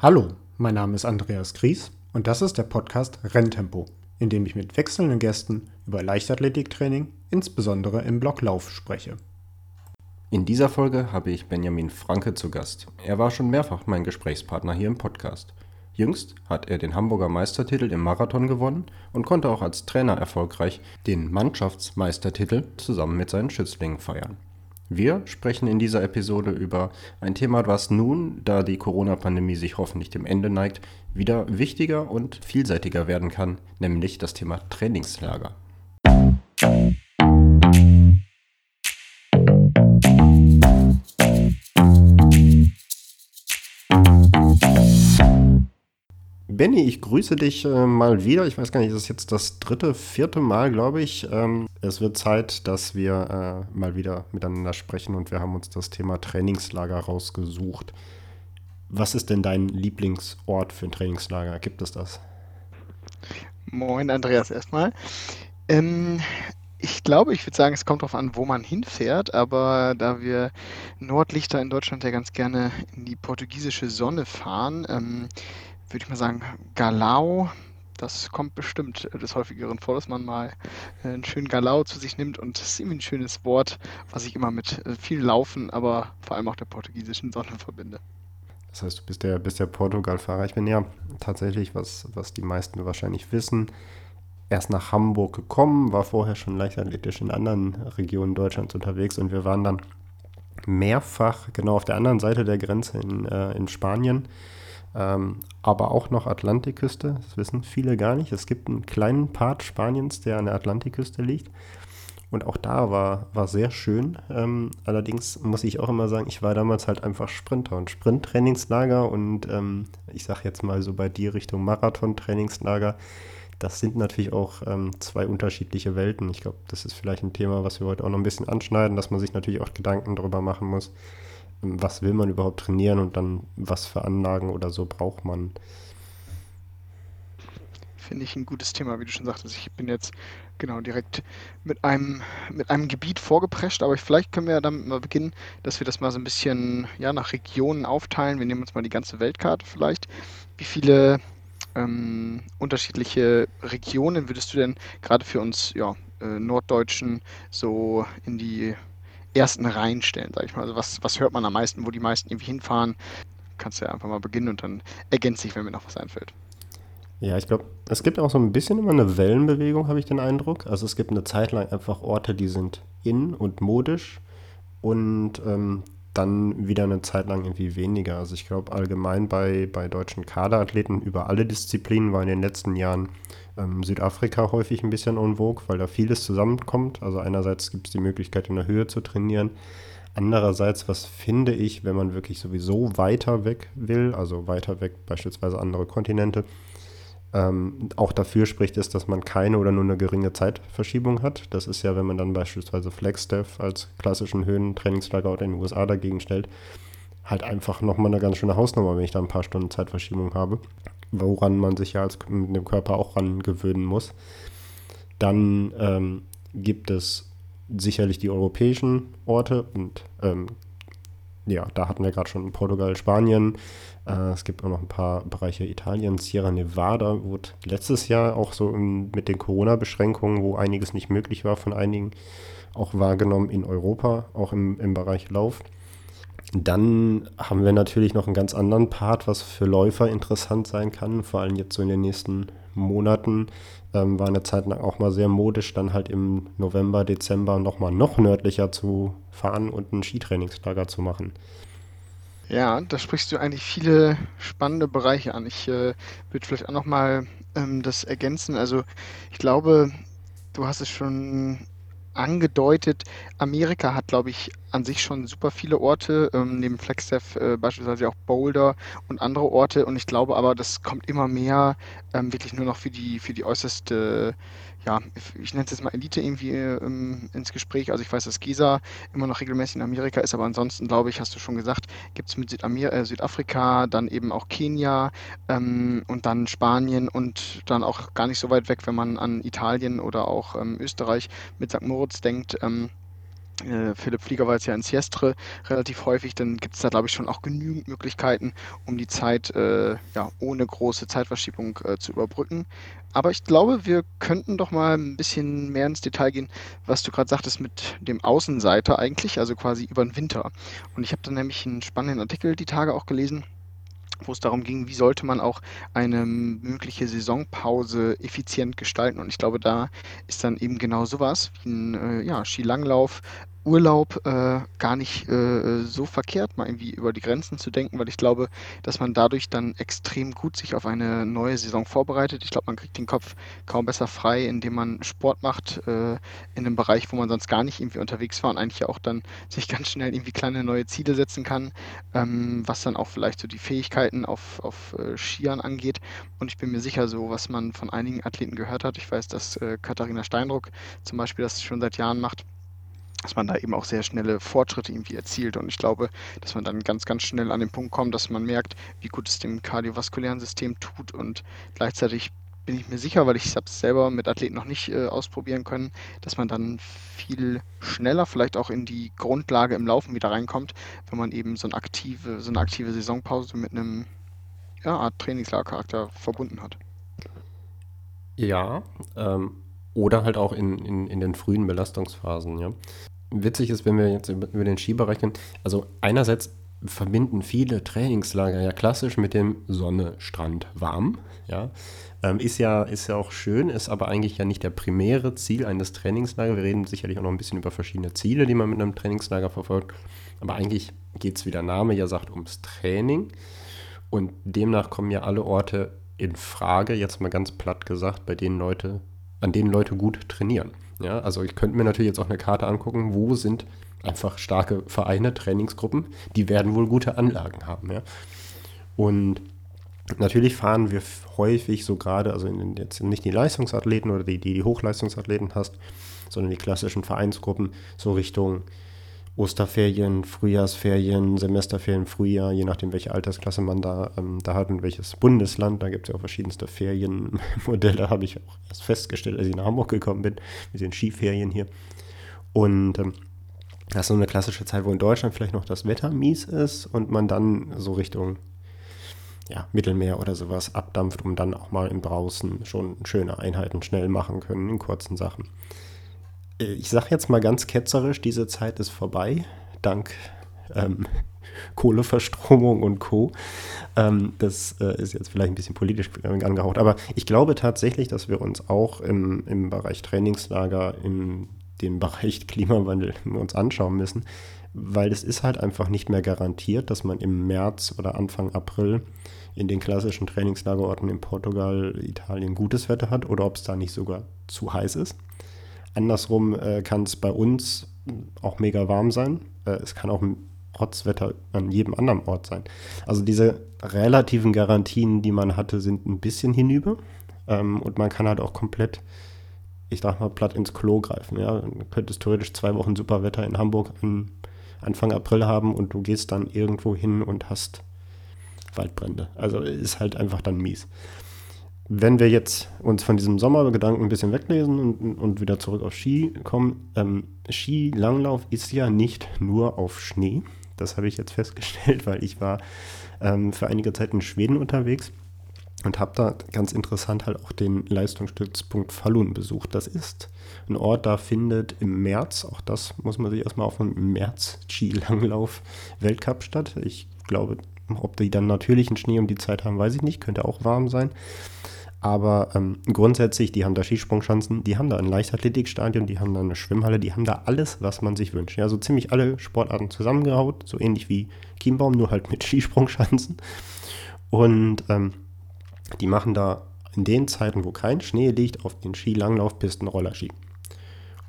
Hallo, mein Name ist Andreas Gries und das ist der Podcast Renntempo, in dem ich mit wechselnden Gästen über Leichtathletiktraining, insbesondere im Blocklauf, spreche. In dieser Folge habe ich Benjamin Franke zu Gast. Er war schon mehrfach mein Gesprächspartner hier im Podcast. Jüngst hat er den Hamburger Meistertitel im Marathon gewonnen und konnte auch als Trainer erfolgreich den Mannschaftsmeistertitel zusammen mit seinen Schützlingen feiern. Wir sprechen in dieser Episode über ein Thema, was nun, da die Corona-Pandemie sich hoffentlich dem Ende neigt, wieder wichtiger und vielseitiger werden kann, nämlich das Thema Trainingslager. Benny, ich grüße dich äh, mal wieder. Ich weiß gar nicht, das ist jetzt das dritte, vierte Mal, glaube ich. Ähm, es wird Zeit, dass wir äh, mal wieder miteinander sprechen und wir haben uns das Thema Trainingslager rausgesucht. Was ist denn dein Lieblingsort für ein Trainingslager? Gibt es das? Moin, Andreas, erstmal. Ähm, ich glaube, ich würde sagen, es kommt darauf an, wo man hinfährt, aber da wir Nordlichter in Deutschland ja ganz gerne in die portugiesische Sonne fahren, ähm, würde ich mal sagen, Galau. Das kommt bestimmt des Häufigeren vor, dass man mal äh, einen schönen Galau zu sich nimmt und das ist irgendwie ein schönes Wort, was ich immer mit äh, viel Laufen, aber vor allem auch der portugiesischen Sonne verbinde. Das heißt, du bist der, bist der Portugal-Fahrer. Ich bin ja tatsächlich, was, was die meisten wahrscheinlich wissen, erst nach Hamburg gekommen, war vorher schon leichtathletisch in anderen Regionen Deutschlands unterwegs und wir waren dann mehrfach genau auf der anderen Seite der Grenze in, äh, in Spanien ähm, aber auch noch Atlantikküste. Das wissen viele gar nicht. Es gibt einen kleinen Part Spaniens, der an der Atlantikküste liegt. Und auch da war, war sehr schön. Ähm, allerdings muss ich auch immer sagen, ich war damals halt einfach Sprinter und Sprinttrainingslager und ähm, ich sage jetzt mal so bei dir Richtung Marathon-Trainingslager. Das sind natürlich auch ähm, zwei unterschiedliche Welten. Ich glaube, das ist vielleicht ein Thema, was wir heute auch noch ein bisschen anschneiden, dass man sich natürlich auch Gedanken darüber machen muss, was will man überhaupt trainieren und dann was für Anlagen oder so braucht man. Finde ich ein gutes Thema, wie du schon sagtest. Ich bin jetzt genau direkt mit einem, mit einem Gebiet vorgeprescht, aber vielleicht können wir ja damit mal beginnen, dass wir das mal so ein bisschen ja, nach Regionen aufteilen. Wir nehmen uns mal die ganze Weltkarte vielleicht. Wie viele ähm, unterschiedliche Regionen würdest du denn gerade für uns ja, äh, Norddeutschen so in die ersten Reihen stellen, sag ich mal. Also was, was hört man am meisten, wo die meisten irgendwie hinfahren? Kannst du ja einfach mal beginnen und dann ergänzt sich, wenn mir noch was einfällt. Ja, ich glaube, es gibt auch so ein bisschen immer eine Wellenbewegung, habe ich den Eindruck. Also es gibt eine Zeit lang einfach Orte, die sind in und modisch und ähm, dann wieder eine Zeit lang irgendwie weniger. Also ich glaube allgemein bei, bei deutschen Kaderathleten über alle Disziplinen war in den letzten Jahren ähm, Südafrika häufig ein bisschen en vogue, weil da vieles zusammenkommt. Also einerseits gibt es die Möglichkeit, in der Höhe zu trainieren. Andererseits, was finde ich, wenn man wirklich sowieso weiter weg will, also weiter weg beispielsweise andere Kontinente, ähm, auch dafür spricht, ist, dass man keine oder nur eine geringe Zeitverschiebung hat. Das ist ja, wenn man dann beispielsweise Flagstaff als klassischen Höhentrainingslager in den USA dagegen stellt, halt einfach nochmal eine ganz schöne Hausnummer, wenn ich da ein paar Stunden Zeitverschiebung habe woran man sich ja als mit dem Körper auch ran gewöhnen muss. Dann ähm, gibt es sicherlich die europäischen Orte und ähm, ja, da hatten wir gerade schon Portugal, Spanien. Äh, es gibt auch noch ein paar Bereiche Italien, Sierra Nevada wurde letztes Jahr auch so im, mit den Corona-Beschränkungen, wo einiges nicht möglich war von einigen, auch wahrgenommen in Europa, auch im, im Bereich Lauf. Dann haben wir natürlich noch einen ganz anderen Part, was für Läufer interessant sein kann. Vor allem jetzt so in den nächsten Monaten ähm, war eine Zeit lang auch mal sehr modisch, dann halt im November, Dezember nochmal noch nördlicher zu fahren und ein Skitrainingslager zu machen. Ja, da sprichst du eigentlich viele spannende Bereiche an. Ich äh, würde vielleicht auch nochmal ähm, das ergänzen. Also ich glaube, du hast es schon angedeutet, Amerika hat, glaube ich, an sich schon super viele Orte, ähm, neben Flagstaff äh, beispielsweise auch Boulder und andere Orte. Und ich glaube aber, das kommt immer mehr ähm, wirklich nur noch für die, für die äußerste ja, ich nenne es jetzt mal Elite irgendwie ähm, ins Gespräch. Also ich weiß, dass Giza immer noch regelmäßig in Amerika ist, aber ansonsten glaube ich, hast du schon gesagt, gibt es mit Südamer äh, Südafrika, dann eben auch Kenia ähm, und dann Spanien und dann auch gar nicht so weit weg, wenn man an Italien oder auch ähm, Österreich mit St. Moritz denkt. Äh, Philipp Flieger war jetzt ja in Siestre relativ häufig, dann gibt es da, glaube ich, schon auch genügend Möglichkeiten, um die Zeit äh, ja, ohne große Zeitverschiebung äh, zu überbrücken. Aber ich glaube, wir könnten doch mal ein bisschen mehr ins Detail gehen, was du gerade sagtest mit dem Außenseiter eigentlich, also quasi über den Winter. Und ich habe dann nämlich einen spannenden Artikel die Tage auch gelesen wo es darum ging, wie sollte man auch eine mögliche Saisonpause effizient gestalten. Und ich glaube, da ist dann eben genau sowas wie ein äh, ja, Skilanglauf Urlaub äh, gar nicht äh, so verkehrt, mal irgendwie über die Grenzen zu denken, weil ich glaube, dass man dadurch dann extrem gut sich auf eine neue Saison vorbereitet. Ich glaube, man kriegt den Kopf kaum besser frei, indem man Sport macht äh, in einem Bereich, wo man sonst gar nicht irgendwie unterwegs war und eigentlich ja auch dann sich ganz schnell irgendwie kleine neue Ziele setzen kann, ähm, was dann auch vielleicht so die Fähigkeiten auf, auf äh, Skiern angeht. Und ich bin mir sicher, so was man von einigen Athleten gehört hat, ich weiß, dass äh, Katharina Steindruck zum Beispiel das schon seit Jahren macht, dass man da eben auch sehr schnelle Fortschritte irgendwie erzielt. Und ich glaube, dass man dann ganz, ganz schnell an den Punkt kommt, dass man merkt, wie gut es dem kardiovaskulären System tut. Und gleichzeitig bin ich mir sicher, weil ich es selber mit Athleten noch nicht äh, ausprobieren können, dass man dann viel schneller vielleicht auch in die Grundlage im Laufen wieder reinkommt, wenn man eben so eine aktive, so eine aktive Saisonpause mit einem ja, Art Trainingslagercharakter verbunden hat. Ja, ähm, oder halt auch in, in, in den frühen Belastungsphasen, ja. Witzig ist, wenn wir jetzt über, den Skibereich reden, also einerseits verbinden viele Trainingslager ja klassisch mit dem Sonne, Strand, warm, ja. Ähm, ist ja, ist ja auch schön, ist aber eigentlich ja nicht der primäre Ziel eines Trainingslagers. Wir reden sicherlich auch noch ein bisschen über verschiedene Ziele, die man mit einem Trainingslager verfolgt. Aber eigentlich geht es, wie der Name ja sagt, ums Training. Und demnach kommen ja alle Orte in Frage, jetzt mal ganz platt gesagt, bei denen Leute an denen Leute gut trainieren. Ja, also ich könnte mir natürlich jetzt auch eine Karte angucken, wo sind einfach starke Vereine, Trainingsgruppen, die werden wohl gute Anlagen haben. Ja. Und natürlich fahren wir häufig so gerade, also jetzt nicht die Leistungsathleten oder die, die, die Hochleistungsathleten hast, sondern die klassischen Vereinsgruppen so Richtung Osterferien, Frühjahrsferien, Semesterferien, Frühjahr, je nachdem, welche Altersklasse man da, ähm, da hat und welches Bundesland. Da gibt es ja auch verschiedenste Ferienmodelle, habe ich auch erst festgestellt, als ich nach Hamburg gekommen bin, mit den Skiferien hier. Und ähm, das ist so eine klassische Zeit, wo in Deutschland vielleicht noch das Wetter mies ist und man dann so Richtung ja, Mittelmeer oder sowas abdampft, um dann auch mal im Draußen schon schöne Einheiten schnell machen können in kurzen Sachen. Äh, ich sage jetzt mal ganz ketzerisch, diese Zeit ist vorbei, dank ähm, Kohleverstromung und Co. Ähm, das äh, ist jetzt vielleicht ein bisschen politisch angehaucht, aber ich glaube tatsächlich, dass wir uns auch im, im Bereich Trainingslager, in dem Bereich Klimawandel uns anschauen müssen, weil es ist halt einfach nicht mehr garantiert, dass man im März oder Anfang April in den klassischen Trainingslagerorten in Portugal, Italien gutes Wetter hat oder ob es da nicht sogar zu heiß ist. Andersrum äh, kann es bei uns auch mega warm sein. Äh, es kann auch Rotzwetter an jedem anderen Ort sein. Also diese relativen Garantien, die man hatte, sind ein bisschen hinüber. Ähm, und man kann halt auch komplett, ich sag mal, platt ins Klo greifen. Ja? Du könntest theoretisch zwei Wochen Superwetter in Hamburg an Anfang April haben und du gehst dann irgendwo hin und hast Waldbrände. Also ist halt einfach dann mies wenn wir jetzt uns von diesem Sommergedanken ein bisschen weglesen und, und wieder zurück auf Ski kommen, ähm, Skilanglauf ist ja nicht nur auf Schnee. Das habe ich jetzt festgestellt, weil ich war ähm, für einige Zeit in Schweden unterwegs und habe da ganz interessant halt auch den Leistungsstützpunkt Falun besucht. Das ist ein Ort, da findet im März, auch das muss man sich erstmal auf im März Skilanglauf Weltcup statt. Ich glaube, ob die dann natürlichen Schnee um die Zeit haben, weiß ich nicht, könnte auch warm sein. Aber ähm, grundsätzlich, die haben da Skisprungschanzen, die haben da ein Leichtathletikstadion, die haben da eine Schwimmhalle, die haben da alles, was man sich wünscht. Ja, ziemlich alle Sportarten zusammengehaut, so ähnlich wie Chiembaum, nur halt mit Skisprungschanzen. Und ähm, die machen da in den Zeiten, wo kein Schnee liegt, auf den Skilanglaufpisten Rollerski.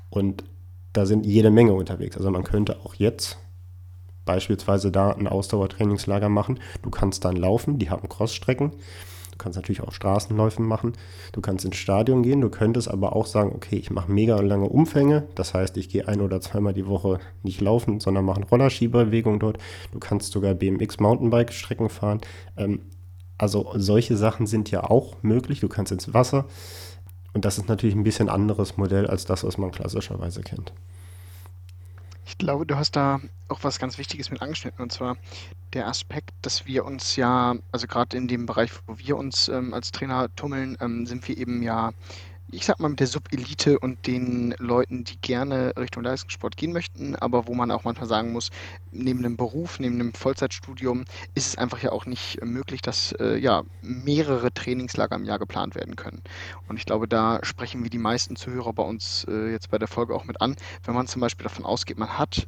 Und da sind jede Menge unterwegs. Also man könnte auch jetzt beispielsweise da ein Ausdauertrainingslager machen. Du kannst dann laufen, die haben Crossstrecken kannst natürlich auch Straßenläufen machen. Du kannst ins Stadion gehen. Du könntest aber auch sagen, okay, ich mache mega lange Umfänge. Das heißt, ich gehe ein oder zweimal die Woche nicht laufen, sondern mache Rollerschieberbewegung dort. Du kannst sogar BMX Mountainbike Strecken fahren. Ähm, also solche Sachen sind ja auch möglich. Du kannst ins Wasser. Und das ist natürlich ein bisschen anderes Modell als das, was man klassischerweise kennt. Ich glaube, du hast da auch was ganz Wichtiges mit angeschnitten, und zwar der Aspekt, dass wir uns ja, also gerade in dem Bereich, wo wir uns ähm, als Trainer tummeln, ähm, sind wir eben ja ich sag mal, mit der Subelite und den Leuten, die gerne Richtung Leistungssport gehen möchten, aber wo man auch manchmal sagen muss, neben einem Beruf, neben einem Vollzeitstudium ist es einfach ja auch nicht möglich, dass äh, ja mehrere Trainingslager im Jahr geplant werden können. Und ich glaube, da sprechen wir die meisten Zuhörer bei uns äh, jetzt bei der Folge auch mit an. Wenn man zum Beispiel davon ausgeht, man hat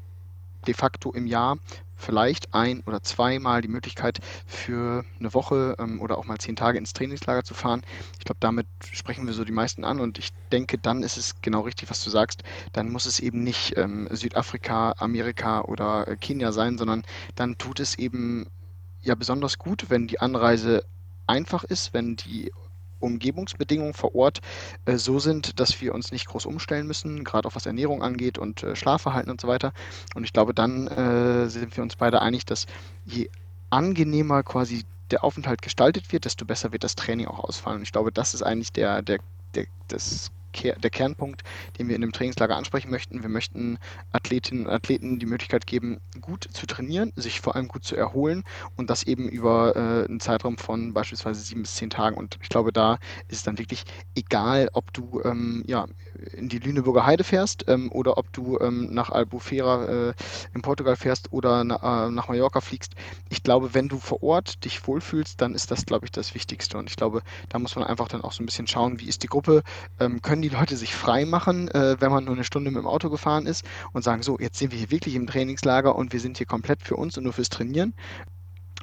de facto im Jahr vielleicht ein oder zweimal die Möglichkeit für eine Woche ähm, oder auch mal zehn Tage ins Trainingslager zu fahren. Ich glaube, damit sprechen wir so die meisten an und ich denke, dann ist es genau richtig, was du sagst. Dann muss es eben nicht ähm, Südafrika, Amerika oder äh, Kenia sein, sondern dann tut es eben ja besonders gut, wenn die Anreise einfach ist, wenn die Umgebungsbedingungen vor Ort äh, so sind, dass wir uns nicht groß umstellen müssen, gerade auch was Ernährung angeht und äh, Schlafverhalten und so weiter. Und ich glaube, dann äh, sind wir uns beide einig, dass je angenehmer quasi der Aufenthalt gestaltet wird, desto besser wird das Training auch ausfallen. Und ich glaube, das ist eigentlich der, der, der, das der Kernpunkt, den wir in dem Trainingslager ansprechen möchten. Wir möchten Athletinnen und Athleten die Möglichkeit geben, gut zu trainieren, sich vor allem gut zu erholen und das eben über äh, einen Zeitraum von beispielsweise sieben bis zehn Tagen. Und ich glaube, da ist es dann wirklich egal, ob du ähm, ja, in die Lüneburger Heide fährst ähm, oder ob du ähm, nach Albufeira äh, in Portugal fährst oder na, äh, nach Mallorca fliegst. Ich glaube, wenn du vor Ort dich wohlfühlst, dann ist das, glaube ich, das Wichtigste. Und ich glaube, da muss man einfach dann auch so ein bisschen schauen, wie ist die Gruppe, ähm, können können die Leute sich frei machen, äh, wenn man nur eine Stunde mit dem Auto gefahren ist und sagen, so, jetzt sind wir hier wirklich im Trainingslager und wir sind hier komplett für uns und nur fürs Trainieren.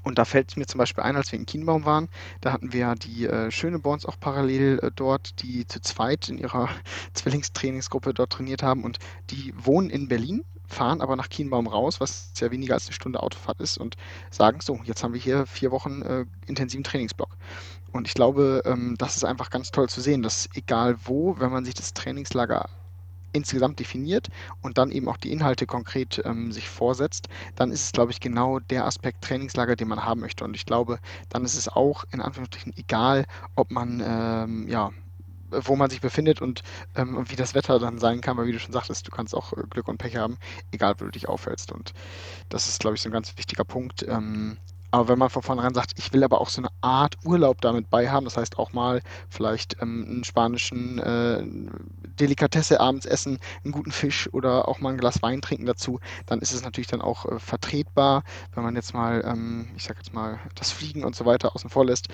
Und da fällt es mir zum Beispiel ein, als wir in Kienbaum waren, da hatten wir die äh, Schöneborns auch parallel äh, dort, die zu zweit in ihrer Zwillingstrainingsgruppe dort trainiert haben und die wohnen in Berlin, fahren aber nach Kienbaum raus, was ja weniger als eine Stunde Autofahrt ist und sagen so, jetzt haben wir hier vier Wochen äh, intensiven Trainingsblock. Und ich glaube, ähm, das ist einfach ganz toll zu sehen, dass egal wo, wenn man sich das Trainingslager insgesamt definiert und dann eben auch die Inhalte konkret ähm, sich vorsetzt, dann ist es, glaube ich, genau der Aspekt Trainingslager, den man haben möchte. Und ich glaube, dann ist es auch in Anführungsstrichen egal, ob man ähm, ja wo man sich befindet und ähm, wie das Wetter dann sein kann, weil wie du schon sagtest, du kannst auch äh, Glück und Pech haben, egal wo du dich aufhältst. Und das ist, glaube ich, so ein ganz wichtiger Punkt, ähm, aber wenn man von vornherein sagt, ich will aber auch so eine Art Urlaub damit bei haben, das heißt auch mal vielleicht ähm, einen spanischen äh, Delikatesse abends essen, einen guten Fisch oder auch mal ein Glas Wein trinken dazu, dann ist es natürlich dann auch äh, vertretbar, wenn man jetzt mal, ähm, ich sag jetzt mal, das Fliegen und so weiter außen vor lässt,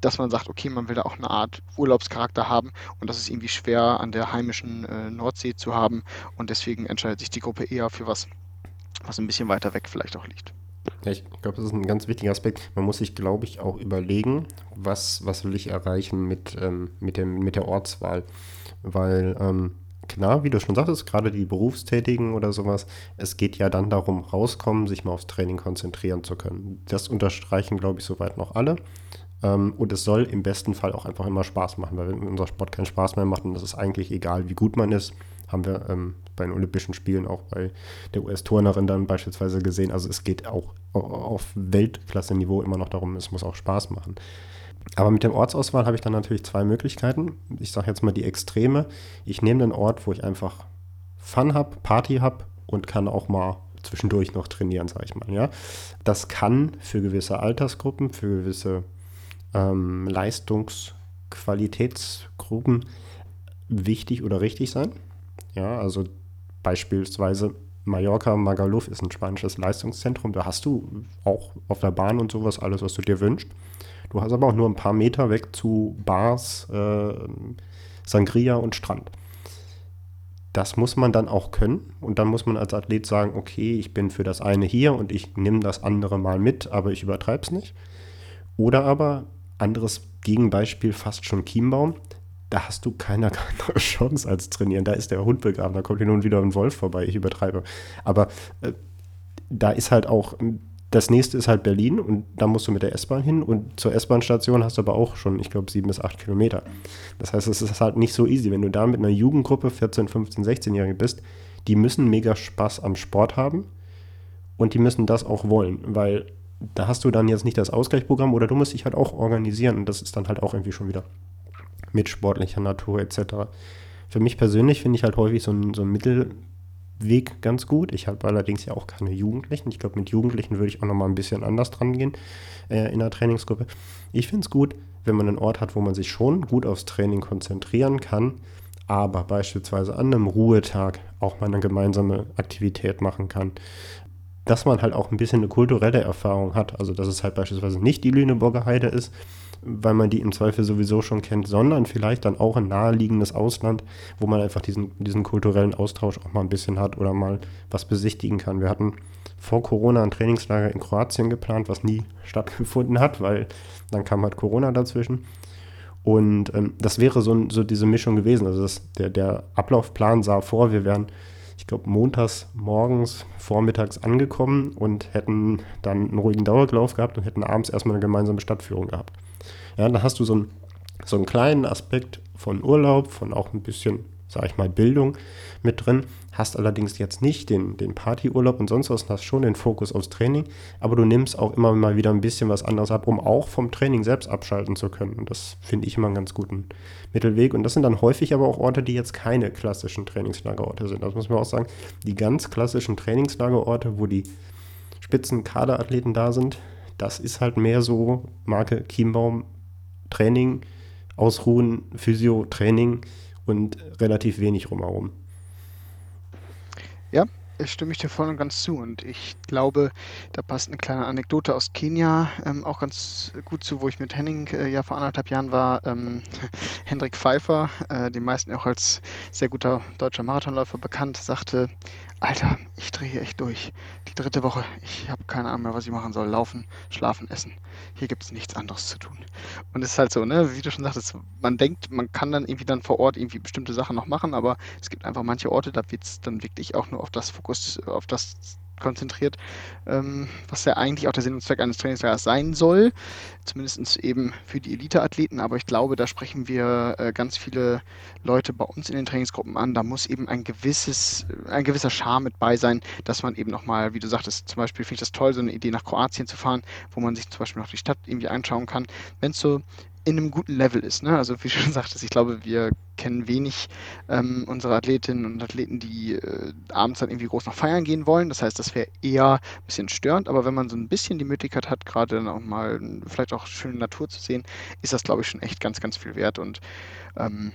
dass man sagt, okay, man will da auch eine Art Urlaubscharakter haben und das ist irgendwie schwer an der heimischen äh, Nordsee zu haben und deswegen entscheidet sich die Gruppe eher für was, was ein bisschen weiter weg vielleicht auch liegt. Ja, ich glaube, das ist ein ganz wichtiger Aspekt. Man muss sich, glaube ich, auch überlegen, was, was will ich erreichen mit, ähm, mit, dem, mit der Ortswahl. Weil, ähm, klar, wie du schon sagtest, gerade die Berufstätigen oder sowas, es geht ja dann darum, rauskommen, sich mal aufs Training konzentrieren zu können. Das unterstreichen, glaube ich, soweit noch alle. Ähm, und es soll im besten Fall auch einfach immer Spaß machen, weil wenn unser Sport keinen Spaß mehr macht, dann ist es eigentlich egal, wie gut man ist, haben wir ähm, bei den Olympischen Spielen auch bei der US-Turnerin dann beispielsweise gesehen. Also es geht auch auf Weltklasse-Niveau immer noch darum, es muss auch Spaß machen. Aber mit der Ortsauswahl habe ich dann natürlich zwei Möglichkeiten. Ich sage jetzt mal die Extreme. Ich nehme einen Ort, wo ich einfach Fun habe, Party habe und kann auch mal zwischendurch noch trainieren, sage ich mal. Ja? Das kann für gewisse Altersgruppen, für gewisse ähm, Leistungsqualitätsgruppen wichtig oder richtig sein. Ja, also beispielsweise Mallorca, Magaluf ist ein spanisches Leistungszentrum. Da hast du auch auf der Bahn und sowas alles, was du dir wünschst. Du hast aber auch nur ein paar Meter weg zu Bars, äh, Sangria und Strand. Das muss man dann auch können und dann muss man als Athlet sagen, okay, ich bin für das eine hier und ich nehme das andere mal mit, aber ich übertreibe es nicht. Oder aber, anderes Gegenbeispiel, fast schon Chiembaum, da hast du keine andere Chance als trainieren. Da ist der Hund begraben, da kommt hier nun wieder ein Wolf vorbei, ich übertreibe. Aber äh, da ist halt auch, das nächste ist halt Berlin und da musst du mit der S-Bahn hin und zur S-Bahn-Station hast du aber auch schon, ich glaube, sieben bis acht Kilometer. Das heißt, es ist halt nicht so easy. Wenn du da mit einer Jugendgruppe 14, 15, 16-Jährige bist, die müssen mega Spaß am Sport haben und die müssen das auch wollen, weil da hast du dann jetzt nicht das Ausgleichsprogramm oder du musst dich halt auch organisieren und das ist dann halt auch irgendwie schon wieder mit sportlicher Natur etc. Für mich persönlich finde ich halt häufig so ein, so ein Mittel, Weg ganz gut. Ich habe allerdings ja auch keine Jugendlichen. Ich glaube, mit Jugendlichen würde ich auch nochmal ein bisschen anders dran gehen äh, in der Trainingsgruppe. Ich finde es gut, wenn man einen Ort hat, wo man sich schon gut aufs Training konzentrieren kann, aber beispielsweise an einem Ruhetag auch mal eine gemeinsame Aktivität machen kann. Dass man halt auch ein bisschen eine kulturelle Erfahrung hat. Also, dass es halt beispielsweise nicht die Lüneburger Heide ist, weil man die im Zweifel sowieso schon kennt, sondern vielleicht dann auch ein naheliegendes Ausland, wo man einfach diesen, diesen kulturellen Austausch auch mal ein bisschen hat oder mal was besichtigen kann. Wir hatten vor Corona ein Trainingslager in Kroatien geplant, was nie stattgefunden hat, weil dann kam halt Corona dazwischen. Und ähm, das wäre so, so diese Mischung gewesen. Also das, der, der Ablaufplan sah vor, wir wären, ich glaube, montags morgens, vormittags angekommen und hätten dann einen ruhigen Dauerlauf gehabt und hätten abends erstmal eine gemeinsame Stadtführung gehabt. Ja, dann hast du so, ein, so einen kleinen Aspekt von Urlaub, von auch ein bisschen, sag ich mal, Bildung mit drin. Hast allerdings jetzt nicht den, den Partyurlaub und sonst was, hast schon den Fokus aufs Training, aber du nimmst auch immer mal wieder ein bisschen was anderes ab, um auch vom Training selbst abschalten zu können. Und das finde ich immer einen ganz guten Mittelweg. Und das sind dann häufig aber auch Orte, die jetzt keine klassischen Trainingslagerorte sind. Das muss man auch sagen. Die ganz klassischen Trainingslagerorte, wo die Spitzenkaderathleten da sind, das ist halt mehr so Marke Chiembaum, Training, Ausruhen, Physio, Training und relativ wenig drumherum. Ja, stimme ich dir voll und ganz zu. Und ich glaube, da passt eine kleine Anekdote aus Kenia ähm, auch ganz gut zu, wo ich mit Henning äh, ja vor anderthalb Jahren war. Ähm, Hendrik Pfeiffer, äh, den meisten auch als sehr guter deutscher Marathonläufer bekannt, sagte, Alter, ich drehe hier echt durch. Die dritte Woche, ich habe keine Ahnung mehr, was ich machen soll. Laufen, schlafen, essen. Hier gibt es nichts anderes zu tun. Und es ist halt so, ne, wie du schon sagtest, man denkt, man kann dann irgendwie dann vor Ort irgendwie bestimmte Sachen noch machen, aber es gibt einfach manche Orte, da wird es dann wirklich auch nur auf das Fokus, auf das konzentriert, ähm, was ja eigentlich auch der Sinn und Zweck eines Trainingslagers sein soll, zumindest eben für die Elite-Athleten, aber ich glaube, da sprechen wir äh, ganz viele Leute bei uns in den Trainingsgruppen an, da muss eben ein gewisses, ein gewisser Charme mit bei sein, dass man eben nochmal, wie du sagtest, zum Beispiel finde ich das toll, so eine Idee nach Kroatien zu fahren, wo man sich zum Beispiel noch die Stadt irgendwie anschauen kann. Wenn es so in einem guten Level ist. Ne? Also wie du schon sagtest, ich glaube, wir kennen wenig ähm, unsere Athletinnen und Athleten, die äh, abends dann irgendwie groß noch feiern gehen wollen. Das heißt, das wäre eher ein bisschen störend, aber wenn man so ein bisschen die Möglichkeit hat, gerade dann auch mal vielleicht auch schöne Natur zu sehen, ist das, glaube ich, schon echt ganz, ganz viel wert. Und ähm,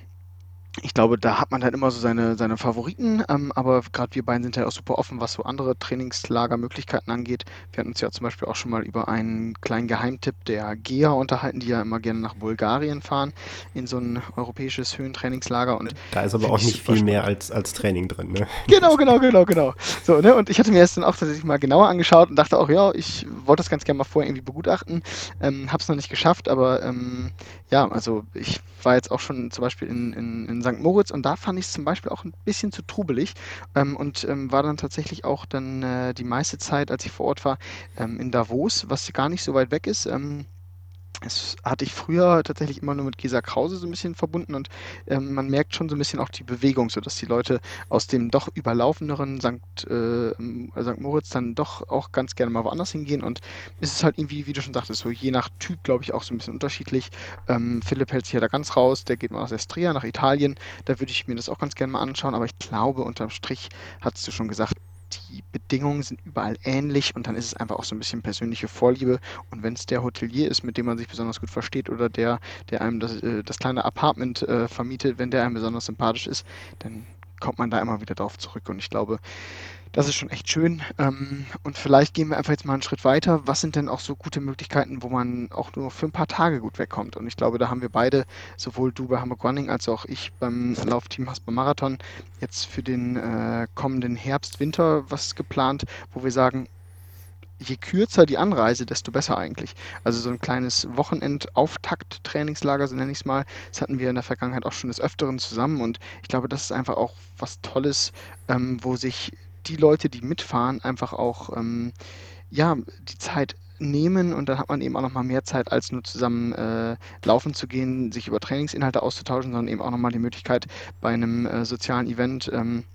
ich glaube, da hat man dann immer so seine, seine Favoriten, ähm, aber gerade wir beiden sind ja auch super offen, was so andere Trainingslagermöglichkeiten angeht. Wir hatten uns ja zum Beispiel auch schon mal über einen kleinen Geheimtipp der GEA unterhalten, die ja immer gerne nach Bulgarien fahren, in so ein europäisches Höhentrainingslager. Und da ist aber auch nicht viel mehr als, als Training drin, ne? Genau, genau, genau, genau. So, ne? Und ich hatte mir das dann auch tatsächlich mal genauer angeschaut und dachte auch, ja, ich wollte das ganz gerne mal vorher irgendwie begutachten. Ähm, hab's noch nicht geschafft, aber ähm, ja, also ich war jetzt auch schon zum Beispiel in, in, in St. Moritz und da fand ich es zum Beispiel auch ein bisschen zu trubelig ähm, und ähm, war dann tatsächlich auch dann äh, die meiste Zeit, als ich vor Ort war, ähm, in Davos, was gar nicht so weit weg ist. Ähm, das hatte ich früher tatsächlich immer nur mit Gesa Krause so ein bisschen verbunden und ähm, man merkt schon so ein bisschen auch die Bewegung, so dass die Leute aus dem doch überlaufenderen St. Äh, St. Moritz dann doch auch ganz gerne mal woanders hingehen und es ist halt irgendwie, wie du schon sagtest, so je nach Typ, glaube ich, auch so ein bisschen unterschiedlich. Ähm, Philipp hält sich ja da ganz raus, der geht mal aus Estria nach Italien, da würde ich mir das auch ganz gerne mal anschauen, aber ich glaube, unterm Strich hast du schon gesagt, die Bedingungen sind überall ähnlich und dann ist es einfach auch so ein bisschen persönliche Vorliebe. Und wenn es der Hotelier ist, mit dem man sich besonders gut versteht oder der, der einem das, äh, das kleine Apartment äh, vermietet, wenn der einem besonders sympathisch ist, dann kommt man da immer wieder drauf zurück. Und ich glaube, das ist schon echt schön. Ähm, und vielleicht gehen wir einfach jetzt mal einen Schritt weiter. Was sind denn auch so gute Möglichkeiten, wo man auch nur für ein paar Tage gut wegkommt? Und ich glaube, da haben wir beide, sowohl du bei Hamburg Running als auch ich beim Laufteam Hasper Marathon, jetzt für den äh, kommenden Herbst, Winter was geplant, wo wir sagen, je kürzer die Anreise, desto besser eigentlich. Also so ein kleines Wochenend-Auftakt-Trainingslager, so nenne ich es mal, das hatten wir in der Vergangenheit auch schon des Öfteren zusammen und ich glaube, das ist einfach auch was Tolles, ähm, wo sich die Leute, die mitfahren, einfach auch ähm, ja, die Zeit nehmen und dann hat man eben auch nochmal mehr Zeit, als nur zusammen äh, laufen zu gehen, sich über Trainingsinhalte auszutauschen, sondern eben auch nochmal die Möglichkeit, bei einem äh, sozialen Event ähm,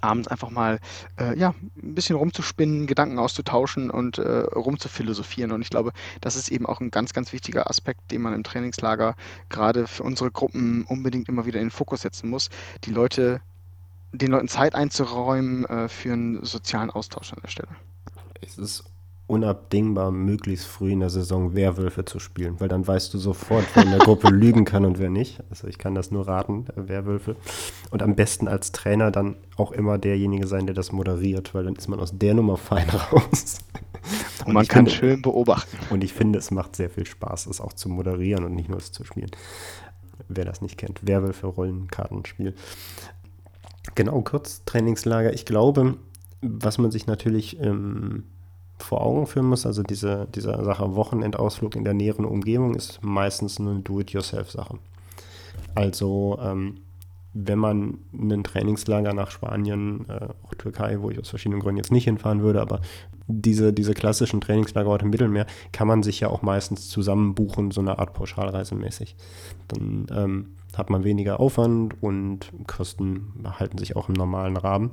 abends einfach mal äh, ja, ein bisschen rumzuspinnen, Gedanken auszutauschen und äh, rumzuphilosophieren. Und ich glaube, das ist eben auch ein ganz, ganz wichtiger Aspekt, den man im Trainingslager gerade für unsere Gruppen unbedingt immer wieder in den Fokus setzen muss. Die Leute den Leuten Zeit einzuräumen äh, für einen sozialen Austausch an der Stelle. Es ist unabdingbar, möglichst früh in der Saison Werwölfe zu spielen, weil dann weißt du sofort, wer in der Gruppe lügen kann und wer nicht. Also ich kann das nur raten, äh, Werwölfe. Und am besten als Trainer dann auch immer derjenige sein, der das moderiert, weil dann ist man aus der Nummer fein raus. Und, und man kann finde, schön beobachten. Und ich finde, es macht sehr viel Spaß, es auch zu moderieren und nicht nur es zu spielen. Wer das nicht kennt, Werwölfe Rollenkartenspiel. Genau, Kurztrainingslager. Ich glaube, was man sich natürlich ähm, vor Augen führen muss, also diese, diese Sache Wochenendausflug in der näheren Umgebung ist meistens eine Do-it-yourself-Sache. Also ähm, wenn man ein Trainingslager nach Spanien, äh, auch Türkei, wo ich aus verschiedenen Gründen jetzt nicht hinfahren würde, aber diese, diese klassischen Trainingslagerorte im Mittelmeer kann man sich ja auch meistens zusammen buchen, so eine Art Pauschalreise mäßig. Dann ähm, hat man weniger Aufwand und Kosten halten sich auch im normalen Rahmen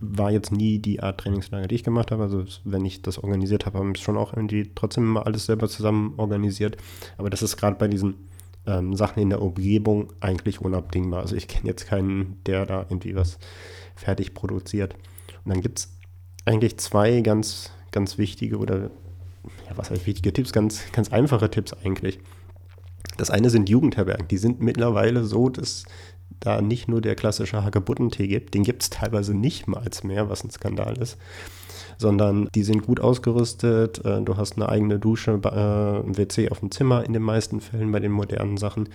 war jetzt nie die Art Trainingslager, die ich gemacht habe. Also wenn ich das organisiert habe, habe ich schon auch irgendwie trotzdem immer alles selber zusammen organisiert. Aber das ist gerade bei diesen ähm, Sachen in der Umgebung eigentlich unabdingbar. Also ich kenne jetzt keinen, der da irgendwie was fertig produziert. Und dann gibt es eigentlich zwei ganz, ganz wichtige oder ja, was heißt wichtige Tipps, ganz, ganz einfache Tipps eigentlich. Das eine sind Jugendherbergen. Die sind mittlerweile so, dass da nicht nur der klassische Hagebuttentee gibt, den gibt es teilweise nicht mal mehr, was ein Skandal ist, sondern die sind gut ausgerüstet, äh, du hast eine eigene Dusche, äh, ein WC auf dem Zimmer in den meisten Fällen bei den modernen Sachen.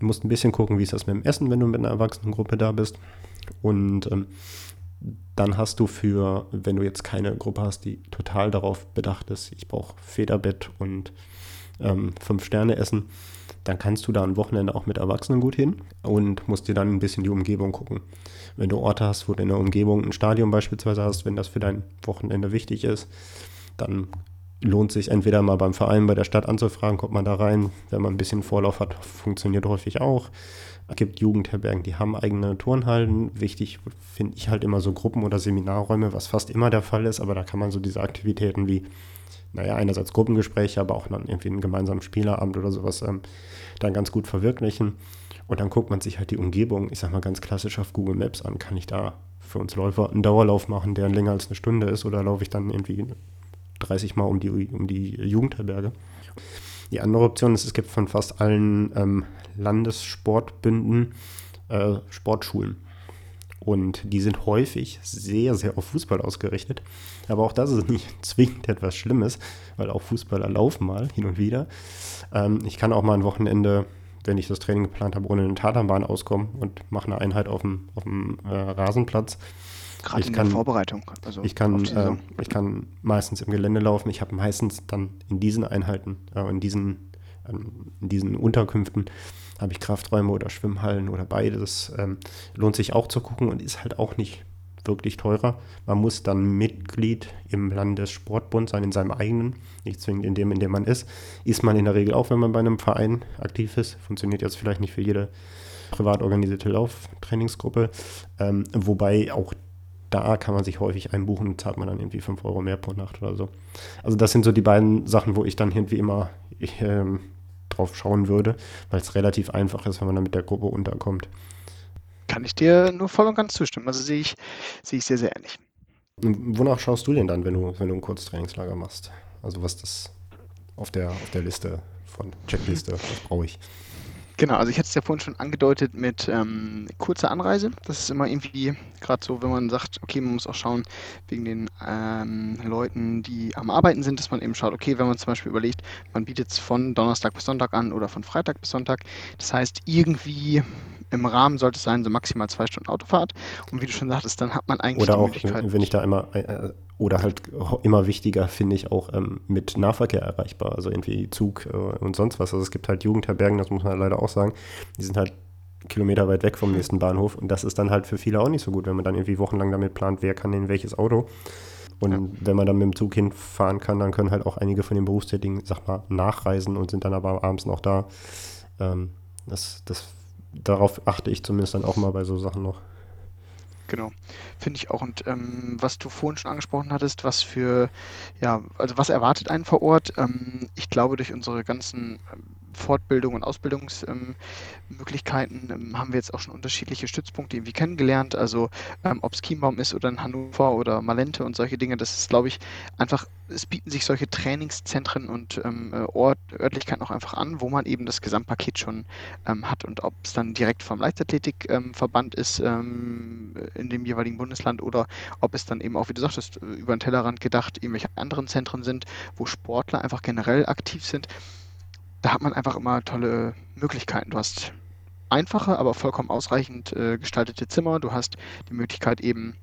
Du musst ein bisschen gucken, wie ist das mit dem Essen, wenn du mit einer Erwachsenengruppe da bist. Und ähm, dann hast du für, wenn du jetzt keine Gruppe hast, die total darauf bedacht ist, ich brauche Federbett und ähm, fünf Sterne essen, dann kannst du da ein Wochenende auch mit Erwachsenen gut hin und musst dir dann ein bisschen die Umgebung gucken. Wenn du Orte hast, wo du in der Umgebung ein Stadion beispielsweise hast, wenn das für dein Wochenende wichtig ist, dann lohnt sich entweder mal beim Verein, bei der Stadt anzufragen, kommt man da rein. Wenn man ein bisschen Vorlauf hat, funktioniert häufig auch. Es gibt Jugendherbergen, die haben eigene Turnhallen. Wichtig finde ich halt immer so Gruppen- oder Seminarräume, was fast immer der Fall ist, aber da kann man so diese Aktivitäten wie naja, einerseits Gruppengespräche, aber auch dann irgendwie einen gemeinsamen Spielerabend oder sowas ähm, dann ganz gut verwirklichen. Und dann guckt man sich halt die Umgebung, ich sag mal ganz klassisch auf Google Maps an. Kann ich da für uns Läufer einen Dauerlauf machen, der länger als eine Stunde ist, oder laufe ich dann irgendwie 30 Mal um die, um die Jugendherberge? Die andere Option ist, es gibt von fast allen ähm, Landessportbünden äh, Sportschulen. Und die sind häufig sehr, sehr auf Fußball ausgerichtet. Aber auch das ist nicht zwingend etwas Schlimmes, weil auch Fußballer laufen mal hin und wieder. Ähm, ich kann auch mal ein Wochenende, wenn ich das Training geplant habe, ohne eine Tatanbahn auskommen und mache eine Einheit auf dem, auf dem äh, Rasenplatz. Gerade ich in kann, der Vorbereitung. Also ich, kann, äh, ich kann meistens im Gelände laufen. Ich habe meistens dann in diesen Einheiten, äh, in, diesen, ähm, in diesen Unterkünften, habe ich Krafträume oder Schwimmhallen oder beides. Ähm, lohnt sich auch zu gucken und ist halt auch nicht wirklich teurer. Man muss dann Mitglied im Landessportbund sein, in seinem eigenen, nicht zwingend in dem, in dem man ist. Ist man in der Regel auch, wenn man bei einem Verein aktiv ist. Funktioniert jetzt vielleicht nicht für jede privat organisierte Lauftrainingsgruppe. Ähm, wobei auch da kann man sich häufig einbuchen und zahlt man dann irgendwie 5 Euro mehr pro Nacht oder so. Also das sind so die beiden Sachen, wo ich dann irgendwie immer ähm, drauf schauen würde, weil es relativ einfach ist, wenn man dann mit der Gruppe unterkommt. Kann ich dir nur voll und ganz zustimmen. Also sehe ich, sehe ich sehr, sehr ähnlich. Wonach schaust du denn dann, wenn du, wenn du ein Kurztrainingslager machst? Also was das auf der, auf der Liste von Checkliste, was brauche ich? Genau, also ich hatte es ja vorhin schon angedeutet mit ähm, kurzer Anreise. Das ist immer irgendwie gerade so, wenn man sagt, okay, man muss auch schauen wegen den ähm, Leuten, die am Arbeiten sind, dass man eben schaut, okay, wenn man zum Beispiel überlegt, man bietet es von Donnerstag bis Sonntag an oder von Freitag bis Sonntag. Das heißt, irgendwie im Rahmen sollte es sein, so maximal zwei Stunden Autofahrt. Und wie du schon sagtest, dann hat man eigentlich oder die auch, Möglichkeit. Wenn ich da immer äh, äh oder halt immer wichtiger, finde ich, auch ähm, mit Nahverkehr erreichbar. Also irgendwie Zug äh, und sonst was. Also es gibt halt Jugendherbergen, das muss man leider auch sagen. Die sind halt Kilometer weit weg vom hm. nächsten Bahnhof. Und das ist dann halt für viele auch nicht so gut, wenn man dann irgendwie wochenlang damit plant, wer kann in welches Auto. Und ja. wenn man dann mit dem Zug hinfahren kann, dann können halt auch einige von den Berufstätigen, sag mal, nachreisen und sind dann aber abends noch da. Ähm, das, das, darauf achte ich zumindest dann auch mal bei so Sachen noch. Genau, finde ich auch. Und ähm, was du vorhin schon angesprochen hattest, was für, ja, also was erwartet einen vor Ort? Ähm, ich glaube, durch unsere ganzen ähm, Fortbildung und Ausbildungsmöglichkeiten ähm, haben wir jetzt auch schon unterschiedliche Stützpunkte irgendwie kennengelernt. Also ähm, ob es Chiembaum ist oder in Hannover oder Malente und solche Dinge, das ist, glaube ich, einfach, es bieten sich solche Trainingszentren und ähm, äh, Ort, Örtlichkeiten auch einfach an, wo man eben das Gesamtpaket schon hat und ob es dann direkt vom Leichtathletikverband ist in dem jeweiligen Bundesland oder ob es dann eben auch, wie du sagtest, über den Tellerrand gedacht, irgendwelche anderen Zentren sind, wo Sportler einfach generell aktiv sind da hat man einfach immer tolle Möglichkeiten. Du hast einfache, aber vollkommen ausreichend äh, gestaltete Zimmer. Du hast die Möglichkeit eben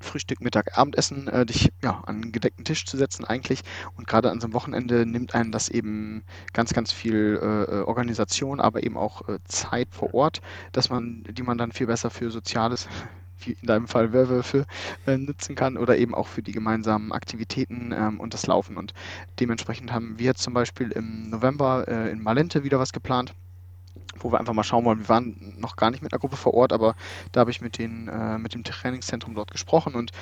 Frühstück, Mittag, Abendessen, äh, dich ja, an einen gedeckten Tisch zu setzen eigentlich. Und gerade an so einem Wochenende nimmt einen das eben ganz, ganz viel äh, äh Organisation, aber eben auch äh, Zeit vor Ort, dass man, die man dann viel besser für Soziales in deinem Fall Werwölfe, äh, nutzen kann oder eben auch für die gemeinsamen Aktivitäten ähm, und das Laufen. Und dementsprechend haben wir jetzt zum Beispiel im November äh, in Malente wieder was geplant wo wir einfach mal schauen wollen. Wir waren noch gar nicht mit einer Gruppe vor Ort, aber da habe ich mit, den, äh, mit dem Trainingszentrum dort gesprochen und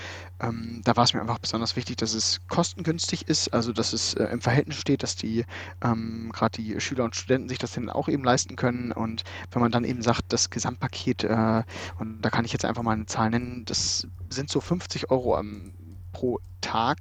ähm, da war es mir einfach besonders wichtig, dass es kostengünstig ist, also dass es äh, im Verhältnis steht, dass die ähm, gerade die Schüler und Studenten sich das dann auch eben leisten können und wenn man dann eben sagt, das Gesamtpaket, äh, und da kann ich jetzt einfach mal eine Zahl nennen, das sind so 50 Euro am pro Tag,